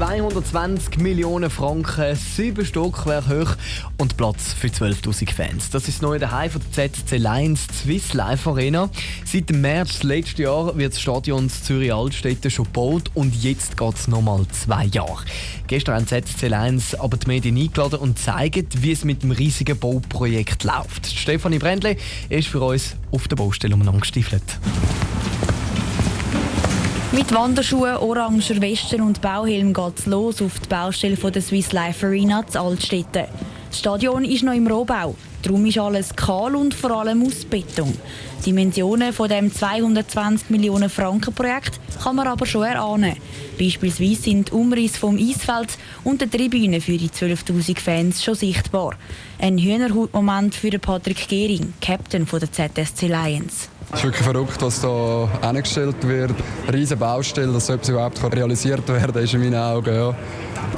220 Millionen Franken, 7 Stockwerk hoch und Platz für 12.000 Fans. Das ist neue Daheim von der ZSC Lions Swiss Life Arena. Seit dem März letzten Jahr wird das Stadion Zürich Altstädte schon gebaut und jetzt geht es nochmal zwei Jahre. Gestern haben ZSC Lions aber die Medien eingeladen und zeigen, wie es mit dem riesigen Bauprojekt läuft. Stefanie Brändle ist für uns auf der Baustelle umeinander gestiefelt. Mit Wanderschuhen, oranger Weste und Bauhelm geht es los auf die Baustelle der Swiss Life Arena zu Altstädten. Das Stadion ist noch im Rohbau. Darum ist alles kahl und vor allem aus Beton. Die Dimensionen von dem 220 Millionen Franken Projekt kann man aber schon erahnen. Beispielsweise sind die Umrisse vom Eisfeld und der Tribüne für die 12.000 Fans schon sichtbar. Ein Hühnerhautmoment für Patrick Gehring, Captain der ZSC Lions. Es ist wirklich verrückt, was hier angestellt wird. Eine riesige Baustelle, dass so etwas überhaupt realisiert werden kann, ist in meinen Augen ja,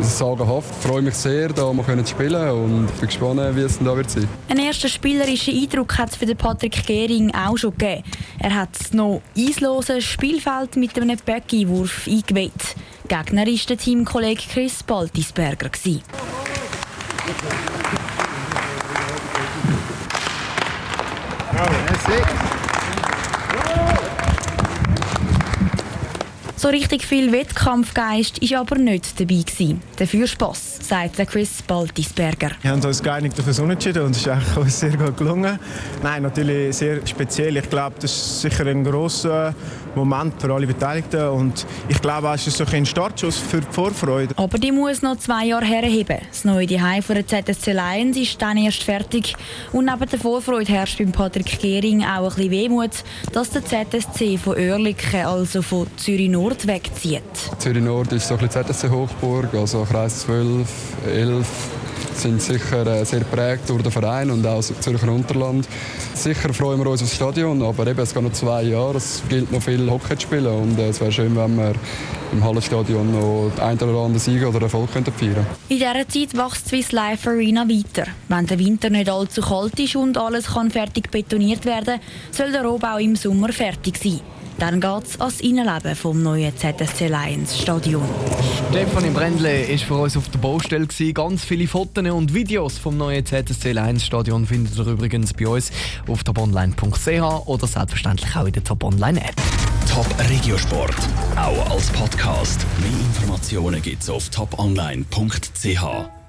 sagenhaft. Ich freue mich sehr, hier mal spielen und bin gespannt, wie es dann da wird sein. Ein erster spielerischer Eindruck hat es für Patrick Gehring auch schon gegeben. Er hat das noch einsloses Spielfeld mit einem Böcki-Wurf eingeweiht. Gegner war der Teamkollege Chris Baltisberger. Bravo, So richtig viel Wettkampfgeist war aber nicht dabei gewesen. Dafür Spass, sagt Chris Baltisberger. Wir haben uns geeinigt auf ein Unentschieden und es ist eigentlich sehr gut gelungen. Nein, natürlich sehr speziell. Ich glaube, das ist sicher ein grosser Moment für alle Beteiligten und ich glaube, es ist so ein Startschuss für die Vorfreude. Aber die muss noch zwei Jahre herheben. Das neue Zuhause der ZSC Lions ist dann erst fertig und neben der Vorfreude herrscht beim Patrick Gehring auch ein bisschen Wehmut, dass der ZSC von Oerlikon, also von Zürich Nord, wegzieht. Zürich Nord ist so ein bisschen ZSC-Hochburg, also Kreis 12, 11 sind sicher äh, sehr geprägt durch den Verein und auch das Zürcher Unterland. Sicher freuen wir uns aufs Stadion, aber eben, es geht noch zwei Jahre, es gilt noch viel Hockey zu spielen und äh, es wäre schön, wenn wir im Hallenstadion noch ein oder andere Sieg oder Erfolg könnten feiern In dieser Zeit wächst die Swiss Life Arena weiter. Wenn der Winter nicht allzu kalt ist und alles kann fertig betoniert werden, soll der Rohbau im Sommer fertig sein. Dann geht es ans Innenleben vom neuen ZSC Lions Stadion. Stefanie Brändle war für uns auf der Baustelle. Ganz viele Fotos und Videos vom neuen ZSC Lions Stadion findet ihr übrigens bei uns auf toponline.ch oder selbstverständlich auch in der Top Online App. Top Regiosport, auch als Podcast. Mehr Informationen gibt es auf toponline.ch.